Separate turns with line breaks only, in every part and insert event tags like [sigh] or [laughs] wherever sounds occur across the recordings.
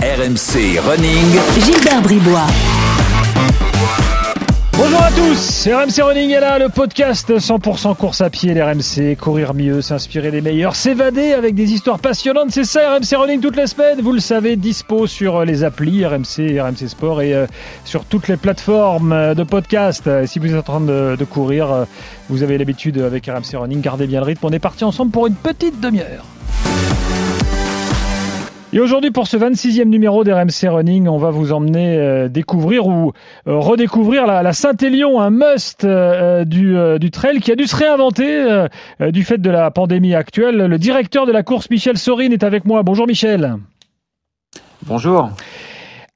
RMC Running.
Gilbert Bribois.
Bonjour à tous, c'est RMC Running est là, le podcast 100% course à pied, l'RMC, courir mieux, s'inspirer des meilleurs, s'évader avec des histoires passionnantes, c'est ça RMC Running toutes les semaines, vous le savez, dispo sur les applis RMC, RMC Sport et euh, sur toutes les plateformes euh, de podcast. Si vous êtes en train de, de courir, euh, vous avez l'habitude avec RMC Running, gardez bien le rythme, on est parti ensemble pour une petite demi-heure. Et aujourd'hui, pour ce 26e numéro d'RMC Running, on va vous emmener euh, découvrir ou euh, redécouvrir la, la Saint-Élion, un must euh, du, du trail qui a dû se réinventer du fait de la pandémie actuelle. Le directeur de la course, Michel Sorine, est avec moi. Bonjour Michel.
Bonjour.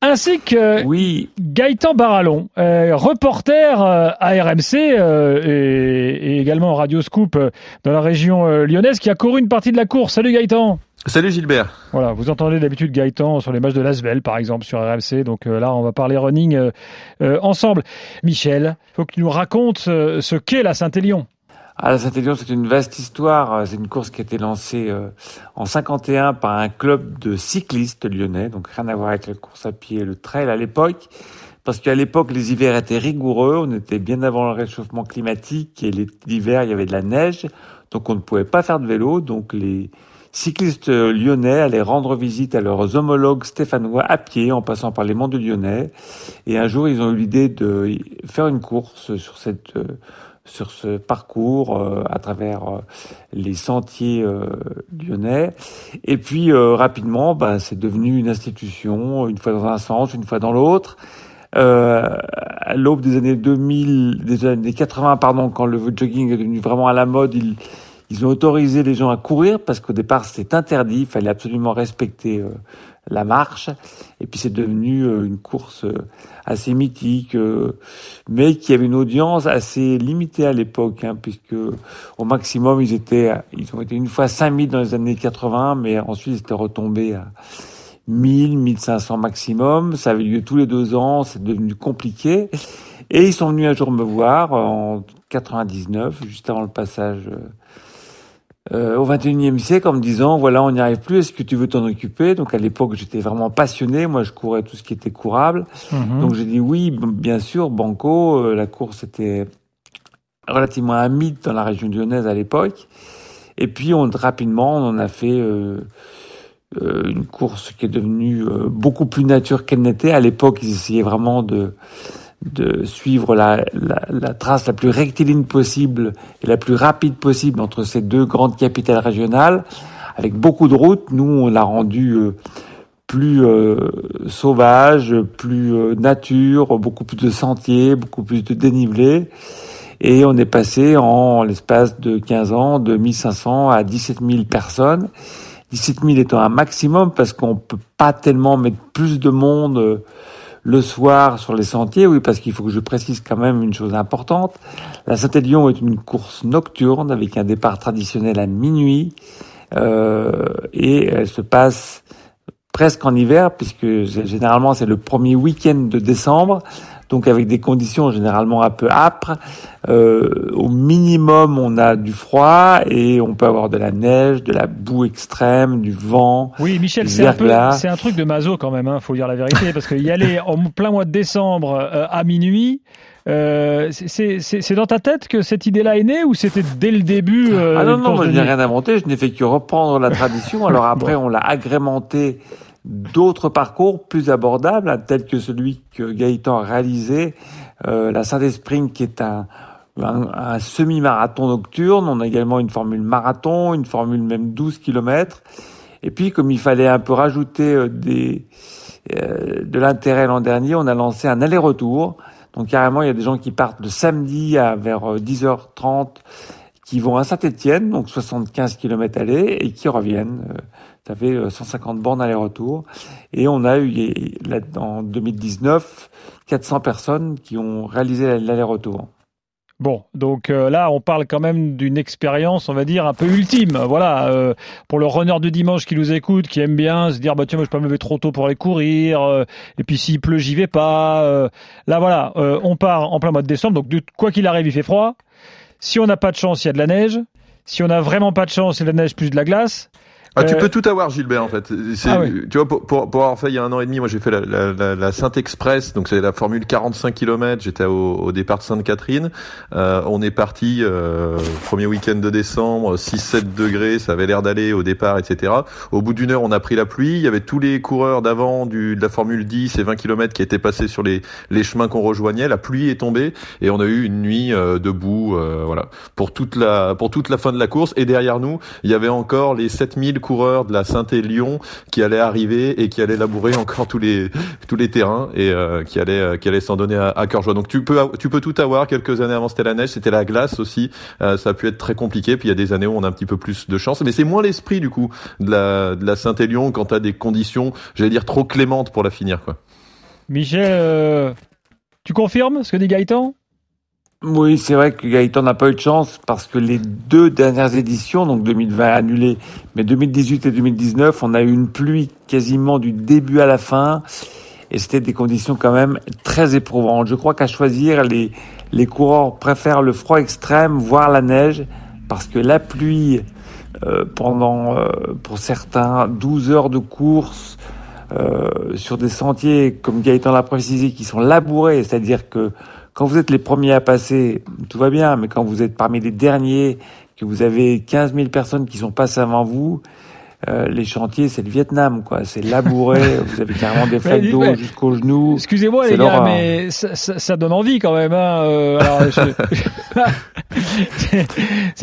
Ainsi que
Oui,
Gaëtan Barallon, reporter à RMC et, et également Radio Scoop dans la région lyonnaise, qui a couru une partie de la course. Salut Gaëtan.
Salut Gilbert.
Voilà, vous entendez d'habitude Gaëtan sur les matchs de Lasvel, par exemple, sur RMC. Donc euh, là, on va parler running euh, euh, ensemble. Michel, faut que tu nous racontes euh, ce qu'est la Saint-Élion.
à la Saint-Élion, c'est une vaste histoire. C'est une course qui a été lancée euh, en 51 par un club de cyclistes lyonnais, donc rien à voir avec la course à pied et le trail à l'époque. Parce qu'à l'époque, les hivers étaient rigoureux, on était bien avant le réchauffement climatique et l'hiver, il y avait de la neige, donc on ne pouvait pas faire de vélo. Donc les cyclistes lyonnais allaient rendre visite à leurs homologues stéphanois à pied en passant par les monts du Lyonnais. Et un jour, ils ont eu l'idée de faire une course sur cette euh, sur ce parcours euh, à travers euh, les sentiers euh, lyonnais. Et puis euh, rapidement, bah, c'est devenu une institution, une fois dans un sens, une fois dans l'autre. Euh, à l'aube des années 2000, des années 80, pardon, quand le jogging est devenu vraiment à la mode, ils, ils ont autorisé les gens à courir parce qu'au départ c'était interdit, il fallait absolument respecter euh, la marche. Et puis c'est devenu euh, une course euh, assez mythique, euh, mais qui avait une audience assez limitée à l'époque, hein, puisque au maximum ils étaient, ils ont été une fois 5000 dans les années 80, mais ensuite ils étaient retombés à 1000, 1500 maximum. Ça avait lieu tous les deux ans, c'est devenu compliqué. Et ils sont venus un jour me voir en 99, juste avant le passage euh, au 21e siècle, en me disant voilà, on n'y arrive plus. Est-ce que tu veux t'en occuper? Donc à l'époque, j'étais vraiment passionné. Moi, je courais tout ce qui était courable.
Mhm.
Donc j'ai dit oui, bien sûr, Banco. euh, la course était relativement un mythe dans la région lyonnaise à l'époque. Et puis on rapidement, on en a fait euh, euh, une course qui est devenue euh, beaucoup plus nature qu'elle n'était. À l'époque, ils essayaient vraiment de de suivre la, la, la trace la plus rectiligne possible et la plus rapide possible entre ces deux grandes capitales régionales, avec beaucoup de routes. Nous, on l'a rendu euh, plus euh, sauvage, plus euh, nature, beaucoup plus de sentiers, beaucoup plus de dénivelé. Et on est passé en l'espace de 15 ans de 1500 à 17 000 personnes. 17 000 étant un maximum parce qu'on peut pas tellement mettre plus de monde euh, le soir sur les sentiers. Oui, parce qu'il faut que je précise quand même une chose importante. La Saint-Élion est une course nocturne avec un départ traditionnel à minuit. Euh, et elle se passe presque en hiver puisque généralement c'est le premier week-end de décembre donc avec des conditions généralement un peu âpres. Euh, au minimum, on a du froid et on peut avoir de la neige, de la boue extrême, du vent.
Oui, Michel, c'est un peu, un truc de maso quand même. Hein, faut dire la vérité, parce qu'il y aller en plein mois de décembre euh, à minuit. Euh, c'est- dans ta tête que cette idée-là est née ou c'était dès le début euh,
ah non, non, moi, je n'ai rien inventé, je n'ai fait que reprendre la tradition. [laughs] Alors après, on l'a agrémenté d'autres parcours plus abordables, hein, tels que celui que Gaëtan a réalisé, euh, la Saint-Esprit, qui est un, un, semi-marathon nocturne. On a également une formule marathon, une formule même 12 km. Et puis, comme il fallait un peu rajouter euh, des, euh, de l'intérêt l'an dernier, on a lancé un aller-retour. Donc carrément, il y a des gens qui partent le samedi à vers euh, 10h30, qui vont à Saint-Étienne, donc 75 km aller, et qui reviennent. Euh, Fait euh, 150 bornes aller-retour. Et on a eu, là, en 2019, 400 personnes qui ont réalisé l'aller-retour.
Bon, donc euh, là, on parle quand même d'une expérience, on va dire, un peu ultime. Voilà, euh, pour le runner du dimanche qui nous écoute, qui aime bien se dire, bah tiens, moi je peux me lever trop tôt pour aller courir, euh, et puis s'il pleut, j'y vais pas. là, voilà, on part en plein mois de décembre, donc quoi qu'il arrive, il fait froid. Si on n'a pas de chance, il y a de la neige. Si on n'a vraiment pas de chance, c'est de la neige plus de la glace.
Ah, tu peux tout avoir, Gilbert, en fait. Ah, Tu vois, pour, pour, avoir fait il y a un an et demi, moi j'ai fait la, la, la, Sainte-Express, donc c'est la formule 45 km, j'étais au, au, départ de Sainte-Catherine. Euh, on est parti, euh, premier week-end de décembre, 6-7 degrés, ça avait l'air d'aller au départ, etc. Au bout d'une heure, on a pris la pluie, il y avait tous les coureurs d'avant de la formule 10 et 20 km qui étaient passés sur les, les chemins qu'on rejoignait, la pluie est tombée, et on a eu une nuit euh, debout, euh, voilà, pour toute, la, pour toute la fin de la course, et derrière nous, il y avait encore les 7000 coureurs de la Saint-Lyon qui allaient arriver et qui allaient labourer encore tous les tous les terrains et euh, qui allaient euh, qui s'en donner à, cœur joie. Donc tu peux tu peux tout avoir. Quelques années avant c'était la neige, c'était la glace aussi. Euh, ça a pu être très compliqué. Puis il y a des années où on a un petit peu plus de chance, mais c'est moins l'esprit du coup de la Saint-Élion quand tu as des conditions, j'allais dire trop clémentes pour la finir quoi.
Michel, tu confirmes ce que dit Gaëtan?
Oui, c'est vrai que Gaëtan n'a pas eu de chance parce que les deux dernières éditions, donc 2020 annulé, mais 2018 et 2019, on a eu une pluie quasiment du début à la fin et c'était des conditions quand même très éprouvantes. Je crois qu'à choisir, les, les coureurs préfèrent le froid extrême, voire la neige, parce que la pluie euh, pendant, euh, pour certains, 12 heures de course euh, sur des sentiers, comme Gaëtan l'a précisé, qui sont labourés, c'est-à-dire que quand vous êtes les premiers à passer, tout va bien, mais quand vous êtes parmi les derniers, que vous avez 15 000 personnes qui sont passées avant vous, euh, les chantiers, c'est le Vietnam, quoi. C'est labouré. [laughs] vous avez carrément des flaques d'eau jusqu'aux genoux.
Excusez-moi, les gars, mais ça, ça, ça, donne envie quand même. Hein. Euh, alors,
je...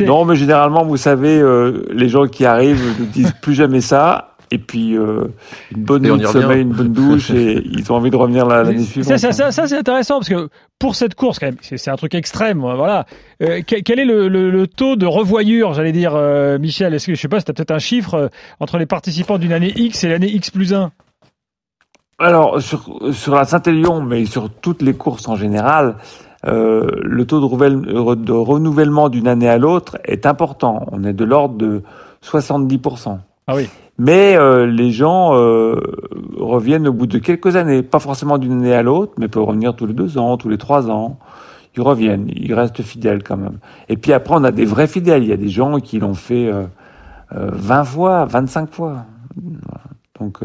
[laughs] [laughs] non, mais généralement, vous savez, euh, les gens qui arrivent ne disent plus jamais ça et puis euh, une bonne nuit de sommeil, une bonne douche, [laughs] et ils ont envie de revenir l'année suivante.
Ça, ça, ça, c'est intéressant parce que pour cette course, quand même, c'est un truc extrême. Voilà. Euh, quel est le, le, le, taux de revoyure, j'allais dire, euh, Michel? Est-ce que je sais pas, si tu as peut-être un chiffre euh, entre les participants d'une année X et l'année X plus 1
Alors sur, sur la Saint-Élion, mais sur toutes les courses en général. Euh, le taux de, de renouvellement d'une année à l'autre est important. On est de l'ordre de 70%.
Ah oui.
Mais euh, les gens euh, reviennent au bout de quelques années, pas forcément d'une année à l'autre, mais peuvent revenir tous les deux ans, tous les trois ans. Ils reviennent, ils restent fidèles quand même. Et puis après, on a des vrais fidèles. Il y a des gens qui l'ont fait euh, 20 euh, fois, 25 fois. Donc,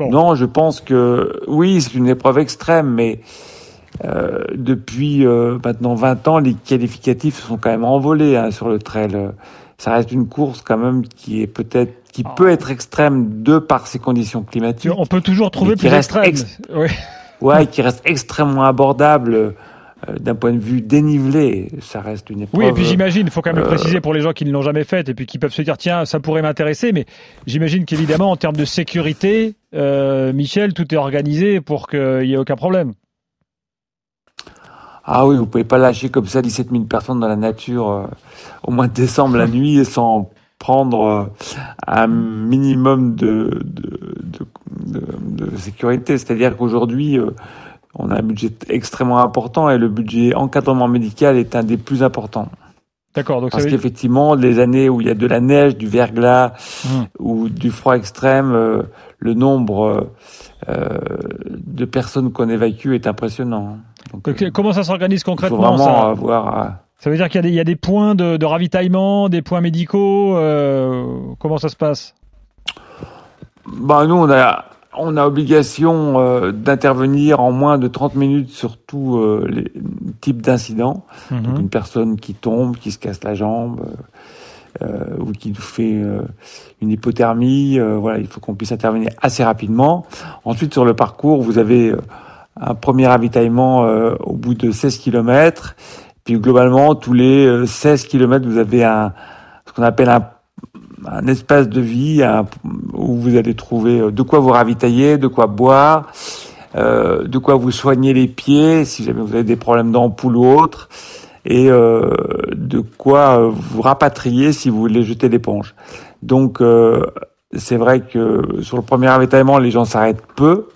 non, je pense que oui, c'est une épreuve extrême, mais depuis maintenant 20 ans, les qualificatifs sont quand même envolés hein, sur le trail. Ça reste une course quand même qui est peut-être qui ah. peut être extrême de par ses conditions climatiques.
On peut toujours trouver plus extrême.
Oui. Ouais, qui reste extrêmement abordable euh, d'un point de vue dénivelé. Ça reste une épreuve.
Oui, et puis j'imagine, il faut quand même le euh, préciser pour les gens qui ne l'ont jamais faite et puis qui peuvent se dire tiens, ça pourrait m'intéresser, mais j'imagine qu'évidemment en termes de sécurité, euh, Michel, tout est organisé pour qu'il n'y ait aucun problème.
Ah oui, vous pouvez pas lâcher comme ça 17 000 personnes dans la nature au mois de décembre la nuit [laughs] sans prendre euh, un minimum de, de, de, de sécurité. C'est-à-dire qu'aujourd'hui, euh, on a un budget extrêmement important et le budget encadrement médical est un des plus importants.
D'accord. Donc
Parce qu'effectivement, les années où il y a de la neige, du verglas hum. ou du froid extrême, euh, le nombre euh, de personnes qu'on évacue est impressionnant.
Donc, comment ça s'organise concrètement
Il faut vraiment ça avoir
ça veut dire qu'il y, y, a des points de, de, ravitaillement, des points médicaux. Euh, comment ça se passe?
Bah, Nous, on a, on a obligation euh, d'intervenir en moins de 30 minutes sur tous euh, les types d'incidents. Mhm. Donc une personne qui tombe, qui se casse la jambe, euh, ou qui nous fait une hypothermie. voilà, il faut qu'on puisse intervenir assez rapidement. Ensuite, sur le parcours, vous avez un premier ravitaillement au bout de 16 kilomètres puis globalement, tous les 16 euh, km, vous avez un, ce qu'on appelle un, un, espace de vie où vous allez trouver euh, de quoi vous ravitailler, de quoi boire, euh, de quoi vous soigner les pieds si jamais vous avez des problèmes d'ampoule ou autre, et euh, de quoi euh, vous rapatrier si vous voulez jeter l'éponge. Donc c'est vrai que sur le premier ravitaillement, les gens s'arrêtent peu,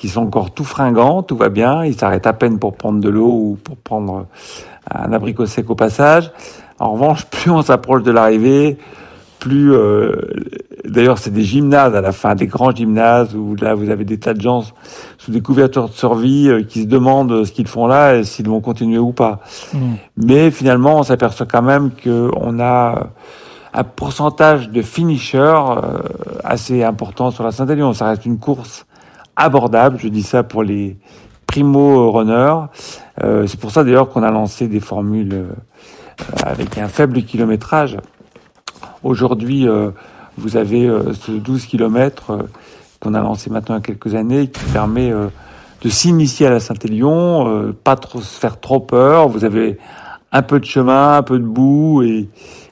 qui sont encore tout fringants, tout va bien, ils s'arrêtent à peine pour prendre de l'eau ou pour prendre un abricot sec au passage. En revanche, [laughs] plus on s'approche de l'arrivée, plus euh, d'ailleurs c'est des gymnases à la fin, des grands gymnases où là vous avez des tas de gens sous des couvertures de survie euh, qui se demandent ce qu'ils font là et s'ils vont continuer ou pas. Mm. Mais finalement, on s'aperçoit quand même qu'on a un pourcentage de finishers assez important sur la Saint-Élion. Ça reste une course abordable. Je dis ça pour les primo runners. c'est pour ça d'ailleurs qu'on a lancé des formules avec un faible kilométrage. Aujourd'hui, vous avez ce 12 km qu'on a lancé maintenant il y a quelques années qui permet de s'initier à la Saint-Élion, euh, pas trop se faire trop peur. Vous avez un peu de chemin, un peu de boue, et,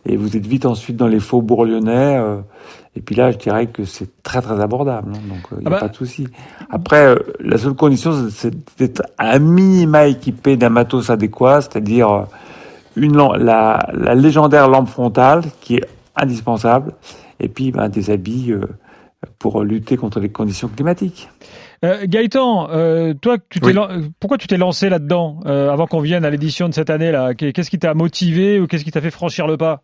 et vous êtes vite ensuite dans les faubourgs lyonnais. Euh, et puis là, je dirais que c'est très très abordable, hein, donc il euh, n'y a ah bah. pas de souci. Après, la seule condition, c'est d'être un minima équipé d'un matos adéquat, c'est-à-dire une la, la, légendaire lampe frontale qui est indispensable, et puis ben, des habits pour lutter contre les conditions climatiques.
Euh, Gaëtan, euh, toi, tu pourquoi tu t'es lancé là-dedans euh, avant qu'on vienne à l'édition de cette année là Qu'est-ce qui t'a motivé ou qu'est-ce qui t'a fait franchir le pas?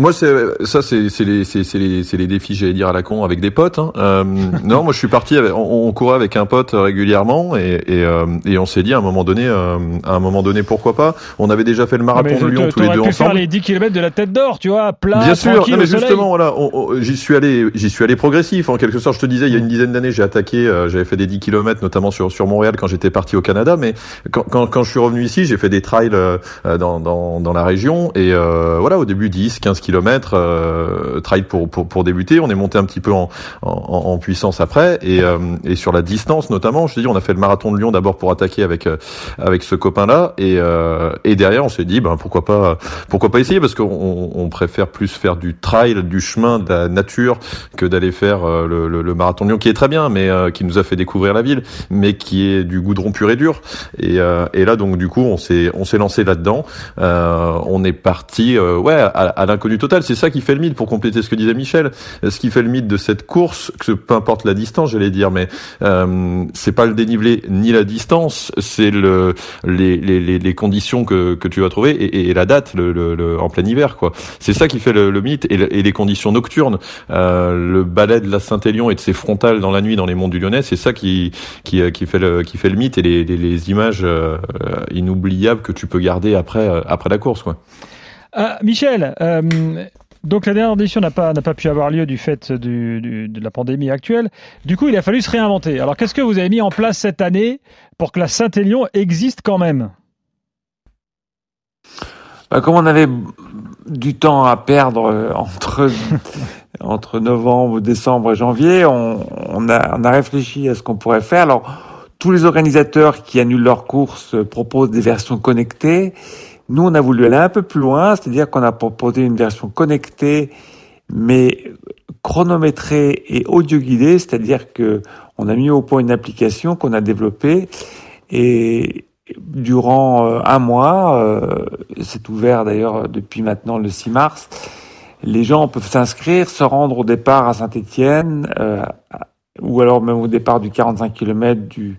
Moi, c'est ça, c'est les, c'est les, les défis, j'allais dire à la con, avec des potes. Hein. Euh, non, moi, je suis parti. Avec, on, on, courait avec un pote régulièrement et et, euh, et on s'est dit à un moment donné, euh, à un moment donné, pourquoi pas On avait déjà fait le marathon de Lyon tous les deux pu ensemble.
faire les 10 km de la Tête d'Or, tu vois, plat,
Bien sûr. Non, mais justement, voilà, j'y suis allé, j'y suis allé progressif. En quelque sorte, je te disais, il y a une dizaine d'années, j'ai attaqué, j'avais fait des 10 km, notamment sur sur Montréal quand j'étais parti au Canada. Mais quand quand, quand je suis revenu ici, j'ai fait des trails dans dans dans la région et voilà, au début 10, 15 km euh, trail pour, pour, pour débuter. On est monté un petit peu en, en, en puissance après et, euh, et sur la distance notamment. Je te dis, on a fait le marathon de Lyon d'abord pour attaquer avec euh, avec ce copain-là et, euh, et derrière on s'est dit, ben pourquoi pas pourquoi pas essayer? Parce qu'on on préfère plus faire du trail, du chemin, de la nature que d'aller faire le, le, le, marathon de Lyon qui est très bien, mais qui nous a fait découvrir la ville, mais qui est du goudron pur et dur. Et, et là donc du coup on s'est on s'est lancé là-dedans. on est parti ouais à, à l'inconnu total. C'est ça qui fait le mythe, pour compléter ce que disait Michel, ce qui fait le mythe de cette course, que peu importe la distance, j'allais dire, mais euh, c'est pas le dénivelé ni la distance, c'est le les, les, les, conditions que, que tu vas trouver et, et la date le, le, en plein hiver, quoi. C'est ça qui fait le, le mythe et, les conditions nocturnes. Euh, le ballet de la Saint-Élion et de ses frontales dans la nuit dans les monts du Lyonnais, c'est ça qui, qui qui fait le qui fait le mythe et les, les, les images euh, inoubliables que tu peux garder après euh, après la course, quoi.
Ah, Michel, euh, donc la dernière édition n'a pas, pu avoir lieu du fait de la pandémie actuelle. Du coup, il a fallu se réinventer. Alors qu'est-ce que vous avez mis en place cette année pour que la Saint-Élion existe quand même?
Bah, Comme on avait du temps à perdre euh, [laughs] entre, novembre, décembre et janvier, on, on, a, on a réfléchi à ce qu'on pourrait faire. Alors tous les organisateurs qui annulent leurs courses proposent des versions connectées. Nous, on a voulu aller un peu plus loin, c'est-à-dire qu'on a proposé une version connectée, mais chronométrée et audio guidée, c'est-à-dire que on a mis au point une application qu'on a développée et durant euh, un mois, euh, c'est ouvert d'ailleurs depuis maintenant le 6 mars, les gens peuvent s'inscrire, se rendre au départ à Saint-Étienne, euh, ou alors même au départ du 45 km du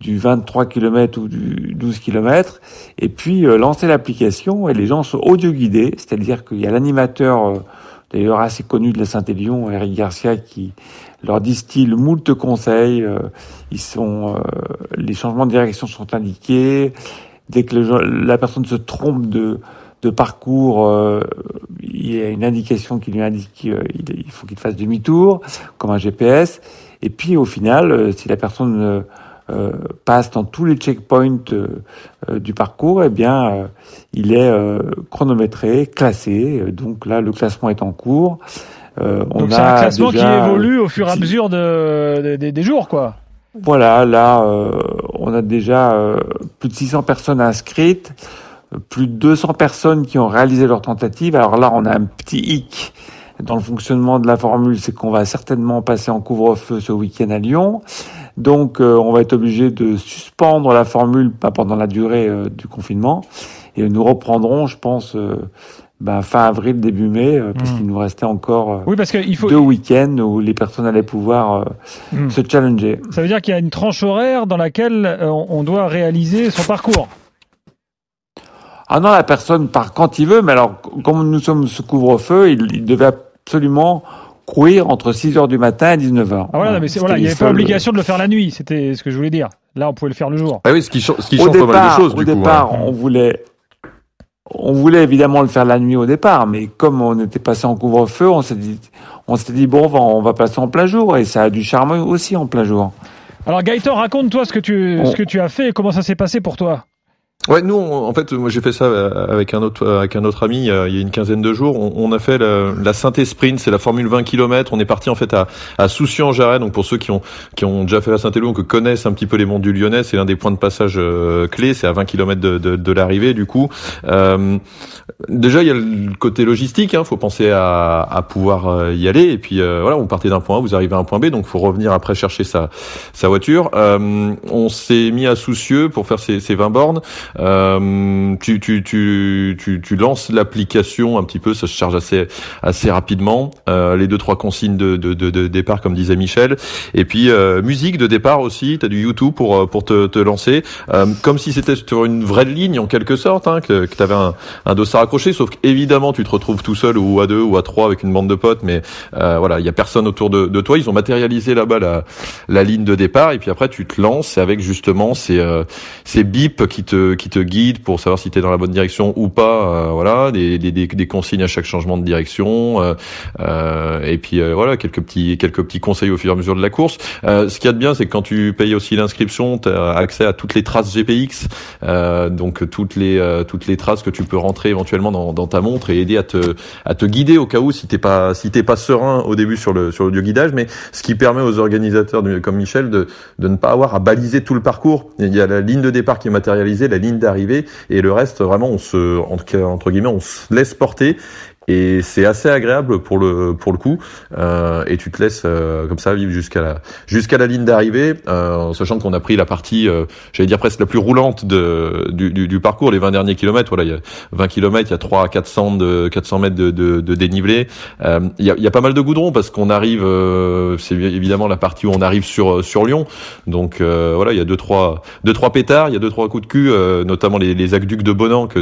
du 23 km ou du 12 km, et puis euh, lancer l'application et les gens sont audio guidés, c'est-à-dire qu'il y a l'animateur euh, d'ailleurs assez connu de la Saint-Élion, Eric Garcia, qui leur distille moult conseils. Euh, ils sont, les changements de direction sont indiqués. Dès que la personne se trompe de, de parcours, il y a une indication qui lui indique qu'il faut qu'il fasse demi-tour, comme un GPS. Et puis au final, si la personne euh, passe dans tous les checkpoints euh, euh, du parcours, eh bien, il est chronométré, classé. Donc là, le classement est en cours.
donc c'est un classement qui évolue au fur et à mesure de, des jours, quoi.
Voilà, là, on a déjà plus de 600 personnes inscrites, plus de 200 personnes qui ont réalisé leur tentative. Alors là, on a un petit hic dans le fonctionnement de la formule, c'est qu'on va certainement passer en couvre-feu ce week-end à Lyon. Donc, euh, on va être obligé de suspendre la formule pas pendant la durée euh, du confinement. Et nous reprendrons, je pense, euh, ben, fin avril, début mai, parce hmm. qu'il nous restait encore
oui, parce qu'il faut...
deux week-ends où les personnes allaient pouvoir hmm. se challenger.
Ça veut dire qu'il y a une tranche horaire dans laquelle on doit réaliser son parcours.
Ah non, la personne part quand il veut, mais alors, comme nous sommes sous couvre-feu, il, il devait absolument courir entre 6 heures du matin et 19
h Ah voilà, mais c'est voilà, il n'y avait pas obligation de le faire la nuit, c'était ce que je voulais dire. Là, on pouvait le faire le jour.
Ah oui, ce qui, ce qui change
départ,
pas mal de choses.
Au départ, on voulait on voulait évidemment le faire la nuit au départ, mais comme on était passé en couvre-feu, on s'est dit, on s'est dit bon, on va passer en plein jour, et ça a du charme aussi en plein jour.
Alors Gaëtan, raconte-toi ce que tu, ce que tu as fait et comment ça s'est passé pour toi.
Ouais, nous, en fait, moi j'ai fait ça euh, avec un autre, avec un autre ami il y a, une quinzaine de jours. On, a fait la, la synthé sprint, c'est la formule 20 km. On est parti en fait à, à Soucy-en-Jarret. Donc pour ceux qui ont, qui ont déjà fait la synthé longue, que connaissent un petit peu les monts du Lyonnais, c'est l'un des points de passage euh, clés. C'est à 20 km de, de, de l'arrivée. Du coup, euh, déjà il y a le côté logistique. Hein, faut penser à, à pouvoir euh, y aller. Et puis voilà, on partait d'un point A, vous arrivez à un point B, donc faut revenir après chercher sa, sa voiture. on s'est mis à Soucieux pour faire ces, ces 20 bornes. Euh, tu, tu, tu, tu, lances l'application un petit peu, ça se charge assez, assez rapidement. Euh, les deux trois consignes de, de, de, départ, comme disait Michel, et puis euh, musique de départ aussi. T'as du YouTube pour pour te, te lancer, comme si c'était sur une vraie ligne en quelque sorte, hein, que, que t'avais un, un dossard accroché. Sauf qu'évidemment, tu te retrouves tout seul ou à deux ou à trois avec une bande de potes, mais voilà, il y a personne autour de, de toi. Ils ont matérialisé là-bas la, la ligne de départ, et puis après tu te lances avec justement ces ces bips qui te te guide pour savoir si tu es dans la bonne direction ou pas. Euh, voilà, des, des, des, consignes à chaque changement de direction. Euh, euh et puis voilà, quelques petits quelques petits conseils au fur et à mesure de la course. ce qu'il y a de bien, c'est que quand tu payes aussi l'inscription, tu as accès à toutes les traces GPX, donc toutes les toutes les traces que tu peux rentrer éventuellement dans, dans ta montre et aider à te à te guider au cas où si t'es pas si t'es pas serein au début sur le sur le guidage, mais ce qui permet aux organisateurs comme Michel de de ne pas avoir à baliser tout le parcours. Il y a la ligne de départ qui est matérialisée, la ligne d'arrivée et le reste vraiment on se entre guillemets on se laisse porter et c'est assez agréable pour le pour le coup. Euh, et tu te laisses euh, comme ça vivre jusqu'à la jusqu'à la ligne d'arrivée euh, en sachant qu'on a pris la partie euh, j'allais dire presque la plus roulante de du, du, du, parcours les 20 derniers kilomètres. Voilà il y a 20 kilomètres il y a 3 à 400 de 400 mètres de, de, de dénivelé. Euh, il y, a, y a pas mal de goudron parce qu'on arrive c'est évidemment la partie où on arrive sur sur Lyon. Donc voilà il y a deux trois deux trois pétards il y a deux trois coups de cul notamment les, les aqueducs de Bonan que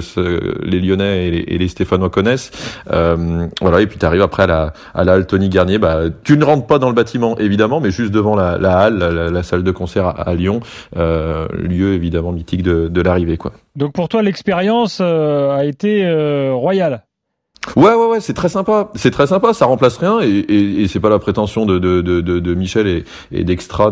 les Lyonnais et les Stéphanois connaissent euh, voilà, et puis tu arrives après à la, à la halle Tony Garnier. Bah, tu ne rentres pas dans le bâtiment évidemment, mais juste devant la, la halle, la, salle de concert à, Lyon, euh, lieu évidemment mythique de, de l'arrivée, quoi.
Donc pour toi, l'expérience euh, a été royale.
Ouais, ouais, ouais, c'est très sympa. C'est très sympa. Ça remplace rien et, et, et c'est pas la prétention de, de, de, de, Michel et, et d'Extra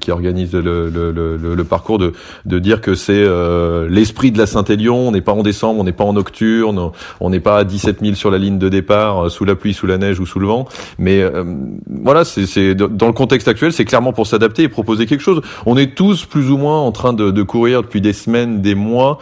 qui organise le, le, le, le, parcours de, de dire que c'est euh, l'esprit de la Saint-Élion. On n'est pas en décembre, on n'est pas en nocturne, on n'est pas à 17 000 sur la ligne de départ, euh, sous la pluie, sous la neige ou sous le vent. Mais euh, voilà, c'est dans le contexte actuel, c'est clairement pour s'adapter et proposer quelque chose. On est tous plus ou moins en train de, de courir depuis des semaines, des mois,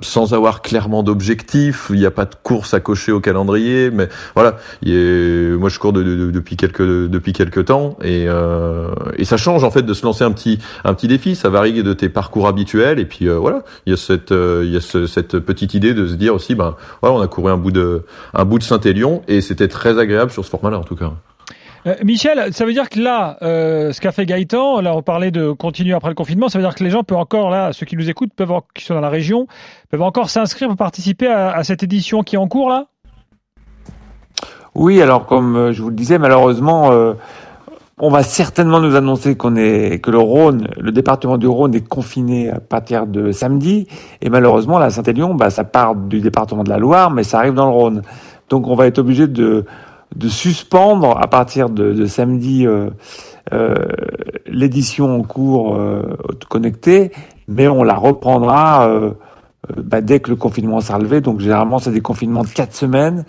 sans avoir clairement d'objectif. Il n'y a pas de course à cocher au calendrier, mais voilà. moi, je cours depuis quelques depuis quelques temps et, euh, et ça change en fait de se lancer un petit un petit défi. Ça varie de tes parcours habituels et puis euh, voilà. Il y a cette euh, il y a cette petite idée de se dire aussi, ben voilà, on a couru un bout de un bout de Saint-Élion et c'était très agréable sur ce format-là en tout cas.
Michel, ça veut dire que là, ce qu'a fait Gaëtan, là on parlait de continuer après le confinement, ça veut dire que les gens peuvent encore, là, ceux qui nous écoutent, peuvent, qui sont dans la région, peuvent encore s'inscrire pour participer à, cette édition qui est en cours là?
Oui, alors comme euh, je vous le disais, malheureusement, euh, on va certainement nous annoncer qu'on est que le Rhône, le département du Rhône est confiné à partir de samedi, et malheureusement la Saint-Élion, bah, ça part du département de la Loire, mais ça arrive dans le Rhône. Donc on va être obligé de, de suspendre à partir de, samedi euh, euh, l'édition en cours euh, connectée, mais on la reprendra bah, dès que le confinement sera levé. Donc généralement c'est des confinements de quatre semaines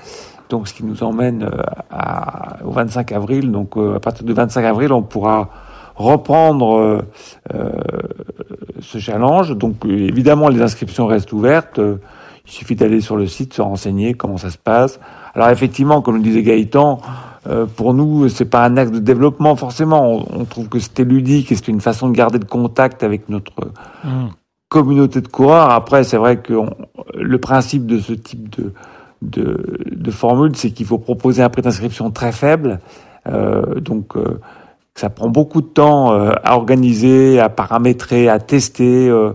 donc ce qui nous emmène euh, à, au 25 avril. Donc euh, à partir du 25 avril, on pourra reprendre euh, ce challenge. Donc évidemment, les inscriptions restent ouvertes. Il suffit d'aller sur le site, se renseigner comment ça se passe. Alors effectivement, comme le disait Gaëtan, pour nous, c'est pas un axe de développement forcément. On, trouve que c'était ludique et c'est une façon de garder le contact avec notre mmh. communauté de coureurs. Après, c'est vrai que le principe de ce type de, de, de formule, c'est qu'il faut proposer un prix d'inscription très faible. Euh, donc, euh, ça prend beaucoup de temps euh, à organiser, à paramétrer, à tester euh, euh,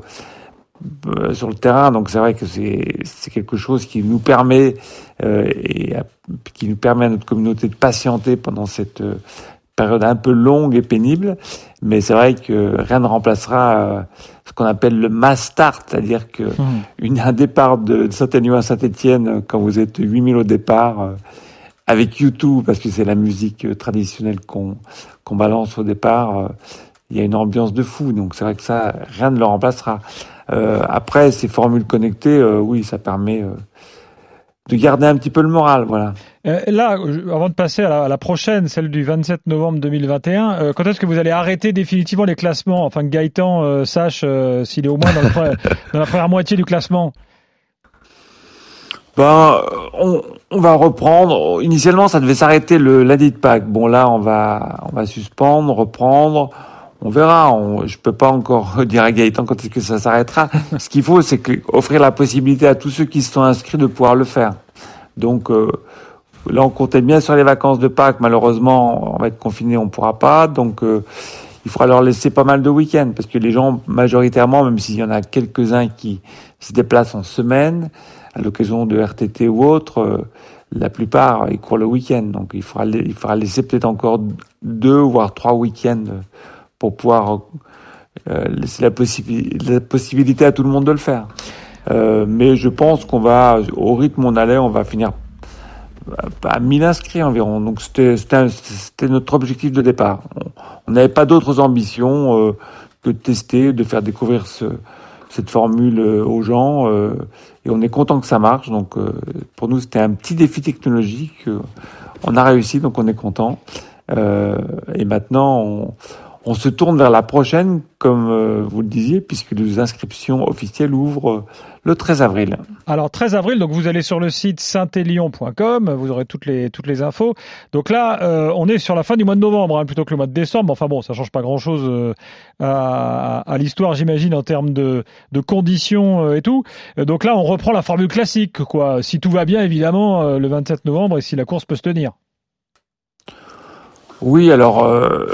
sur le terrain. Donc, c'est vrai que c'est quelque chose qui nous permet et qui nous permet à notre communauté de patienter pendant cette période un peu longue et pénible, mais c'est vrai que rien ne remplacera ce qu'on appelle le mass start, c'est-à-dire que mmh. une, un départ de, Saint-Étienne à Saint-Étienne, quand vous êtes 8000 au départ, avec YouTube, parce que c'est la musique traditionnelle qu'on qu'on balance au départ, il y a une ambiance de fou. Donc c'est vrai que ça, rien ne le remplacera. Euh, après, ces formules connectées, euh, oui, ça permet euh, de garder un petit peu le moral, voilà.
là, avant de passer à la, prochaine, celle du 27 novembre 2021, quand est-ce que vous allez arrêter définitivement les classements, enfin que Gaëtan sache s'il est au moins dans, la première [laughs] moitié du classement
ben, on, on, va reprendre. Initialement, ça devait s'arrêter le lundi de Pâques. Bon, là, on va, on va suspendre, reprendre on verra. On, je peux pas encore [laughs] dire à Gaëtan quand est-ce que ça s'arrêtera. Ce qu'il faut, c'est offrir la possibilité à tous ceux qui se sont inscrits de pouvoir le faire. Donc euh, là, on comptait bien sur les vacances de Pâques. Malheureusement, on va être confiné, on pourra pas. Donc euh, il faudra leur laisser pas mal de week-ends parce que les gens, majoritairement, même s'il y en a quelques-uns qui se déplacent en semaine à l'occasion de RTT ou autre, euh, la plupart ils courent le week-end. Donc il faudra, il faudra laisser peut-être encore deux voire trois week-ends pour pouvoir euh, laisser la, la, possibilité à tout le monde de le faire. Euh, mais je pense qu'on va, au rythme où on allait, on va finir à 1000 inscrits environ. Donc c'était notre objectif de départ. On n'avait pas d'autres ambitions euh, que de tester, de faire découvrir ce, cette formule aux gens. Et on est content que ça marche. Donc pour nous, c'était un petit défi technologique. on a réussi, donc on est content. et maintenant, on, on se tourne vers la prochaine, comme euh, vous le disiez, puisque les inscriptions officielles ouvrent euh, le 13 avril.
Alors 13 avril, donc vous allez sur le site saint-élion.com, vous aurez toutes les toutes les infos. Donc là, euh, on est sur la fin du mois de novembre hein, plutôt que le mois de décembre. Enfin bon, ça change pas grand-chose à, à l'histoire, j'imagine, en termes de, de conditions et tout. Donc là, on reprend la formule classique, quoi. Si tout va bien, évidemment, le 27 novembre et si la course peut se tenir.
Oui, alors euh,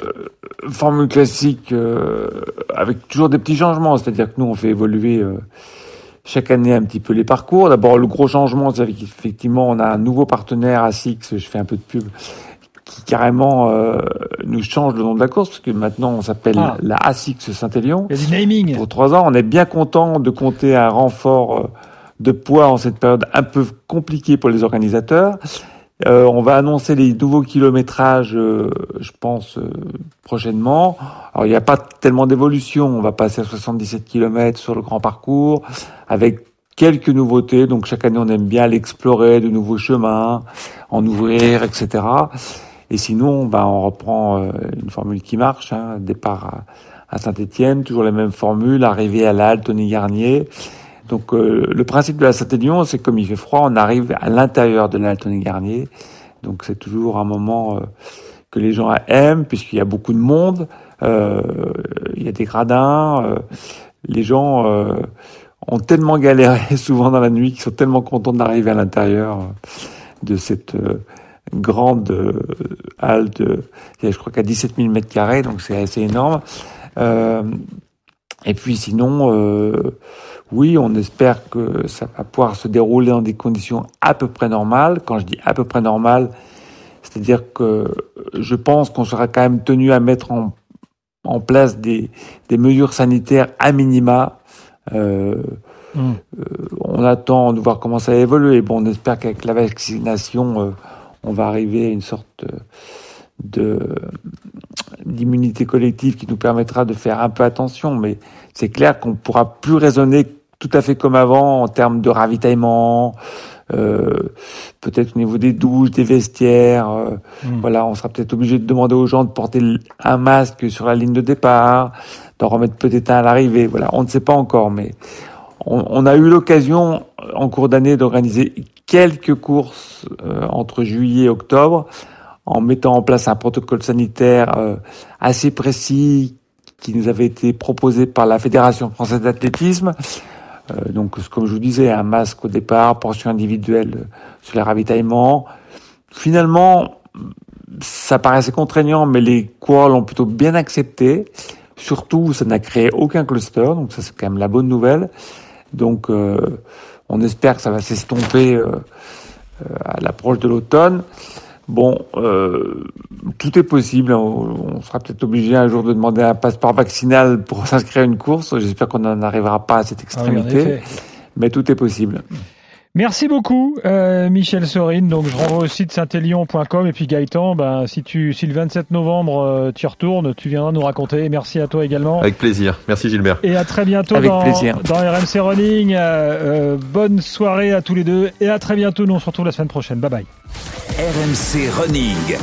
formule classique euh, avec toujours des petits changements, c'est-à-dire que nous on fait évoluer euh, chaque année un petit peu les parcours. D'abord le gros changement, c'est qu'effectivement on a un nouveau partenaire ASICS, je fais un peu de pub, qui carrément nous change le nom de la course parce que maintenant on s'appelle ah. la ASICS Saint-Élion.
Il y a du naming.
Pour trois ans, on est bien content de compter un renfort de poids en cette période un peu compliquée pour les organisateurs. Euh, on va annoncer les nouveaux kilométrages, euh, je pense, euh, prochainement. Alors, il n'y a pas tellement d'évolution. On va passer à 77 km sur le grand parcours, avec quelques nouveautés. Donc, chaque année, on aime bien l'explorer, de nouveaux chemins, en ouvrir, etc. Et sinon, ben, on reprend une formule qui marche. Hein, départ à, Saint-Étienne, toujours les mêmes formules, arrivée à l'Alpe, Tony Garnier. Donc euh, le principe de la Saint-Élion, c'est comme il fait froid, on arrive à l'intérieur de l'Altony Garnier. Donc c'est toujours un moment euh, que les gens aiment puisqu'il y a beaucoup de monde, euh, il y a des gradins, les gens ont tellement galéré [laughs] souvent dans la nuit qu'ils sont tellement contents d'arriver à l'intérieur de cette grande halte, je crois qu'à 17 000 mètres carrés, donc c'est assez énorme. et puis sinon oui, on espère que ça va pouvoir se dérouler dans des conditions à peu près normales. Quand je dis à peu près normales, c'est-à-dire que je pense qu'on sera quand même tenu à mettre en, en place des, des, mesures sanitaires à minima. Euh, mmh. euh, on attend de voir comment ça va évoluer. Bon, on espère qu'avec la vaccination, euh, on va arriver à une sorte de d'immunité collective qui nous permettra de faire un peu attention, mais c'est clair qu'on pourra plus raisonner tout à fait comme avant en termes de ravitaillement, euh, peut-être au niveau des douches, des vestiaires. Euh, hmm. Voilà, on sera peut-être obligé de demander aux gens de porter un masque sur la ligne de départ, d'en remettre peut-être un à l'arrivée. Voilà, on ne sait pas encore, mais on, on a eu l'occasion en cours d'année d'organiser quelques courses euh, entre juillet et octobre en mettant en place un protocole sanitaire euh, assez précis qui nous avait été proposé par la Fédération française d'athlétisme. Euh, donc, comme je vous disais, un masque au départ, portion individuelle euh, sur les ravitaillements. Finalement, ça paraissait contraignant, mais les coureurs l'ont plutôt bien accepté. Surtout, ça n'a créé aucun cluster, donc ça c'est quand même la bonne nouvelle. Donc, euh, on espère que ça va s'estomper à l'approche de l'automne. Bon, euh, tout est possible. On, sera peut-être obligé un jour de demander un passeport vaccinal pour [laughs] s'inscrire à une course. J'espère qu'on n'en arrivera pas à cette ah extrémité. mais tout est possible.
Merci beaucoup, euh, Michel Sorine. Donc, je renvoie au site saint-élion.com et puis Gaëtan, ben, si tu, si le 27 novembre euh, tu retournes, tu viendras nous raconter. Merci à toi également.
Avec plaisir. Merci Gilbert.
Et à très bientôt dans, dans RMC Running. Euh, bonne soirée à tous les deux et à très bientôt. Nous on se retrouve la semaine prochaine. Bye bye.
RMC Running.